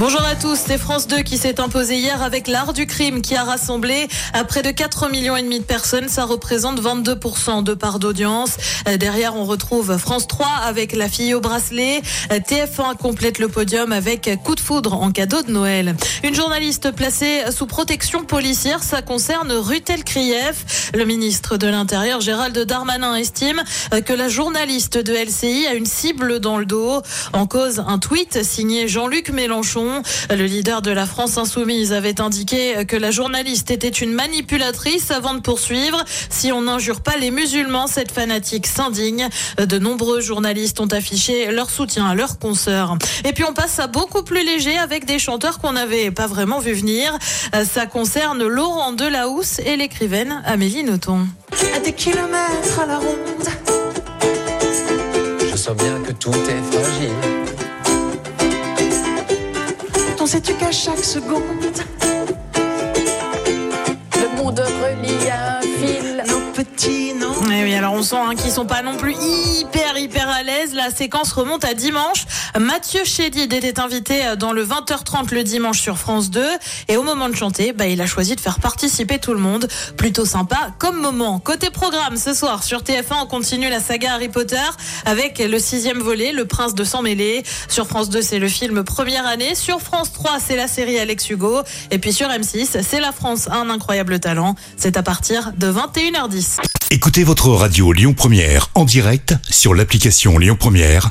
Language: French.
Bonjour à tous, c'est France 2 qui s'est imposé hier avec l'art du crime qui a rassemblé à près de 4 millions et demi de personnes. Ça représente 22% de part d'audience. Euh, Derrière, on retrouve France 3 avec La fille au bracelet. Euh, TF1 complète le podium avec Coup de foudre en cadeau de Noël. Une journaliste placée sous protection policière, ça concerne Rutel Krief. Le ministre de l'Intérieur, Gérald Darmanin, estime euh, que la journaliste de LCI a une cible dans le dos. En cause, un tweet signé Jean-Luc Mélenchon. Le leader de la France insoumise avait indiqué que la journaliste était une manipulatrice avant de poursuivre. Si on n'injure pas les musulmans, cette fanatique s'indigne. De nombreux journalistes ont affiché leur soutien à leurs consoeurs. Et puis on passe à beaucoup plus léger avec des chanteurs qu'on n'avait pas vraiment vu venir. Ça concerne Laurent Delahousse et l'écrivaine Amélie Nothomb. à des kilomètres à la ronde. Je sens bien que tout est fragile. T'en sais-tu qu'à chaque seconde, Le monde relie à un fil? nos petits noms. Eh oui, alors on sent hein, qu'ils sont pas non plus hyper hyper à l'aise. La séquence remonte à dimanche. Mathieu Chédid était invité euh, dans le 20h30 le dimanche sur France 2 et au moment de chanter, bah, il a choisi de faire participer tout le monde. Plutôt sympa comme moment. Côté programme, ce soir sur TF1, on continue la saga Harry Potter avec le sixième volet, Le Prince de sang mêlé. Sur France 2, c'est le film Première année. Sur France 3, c'est la série Alex Hugo. Et puis sur M6, c'est La France un incroyable talent. C'est à partir de 21h10. Écoutez votre radio Lyon Première en direct sur l'application Lyon Première,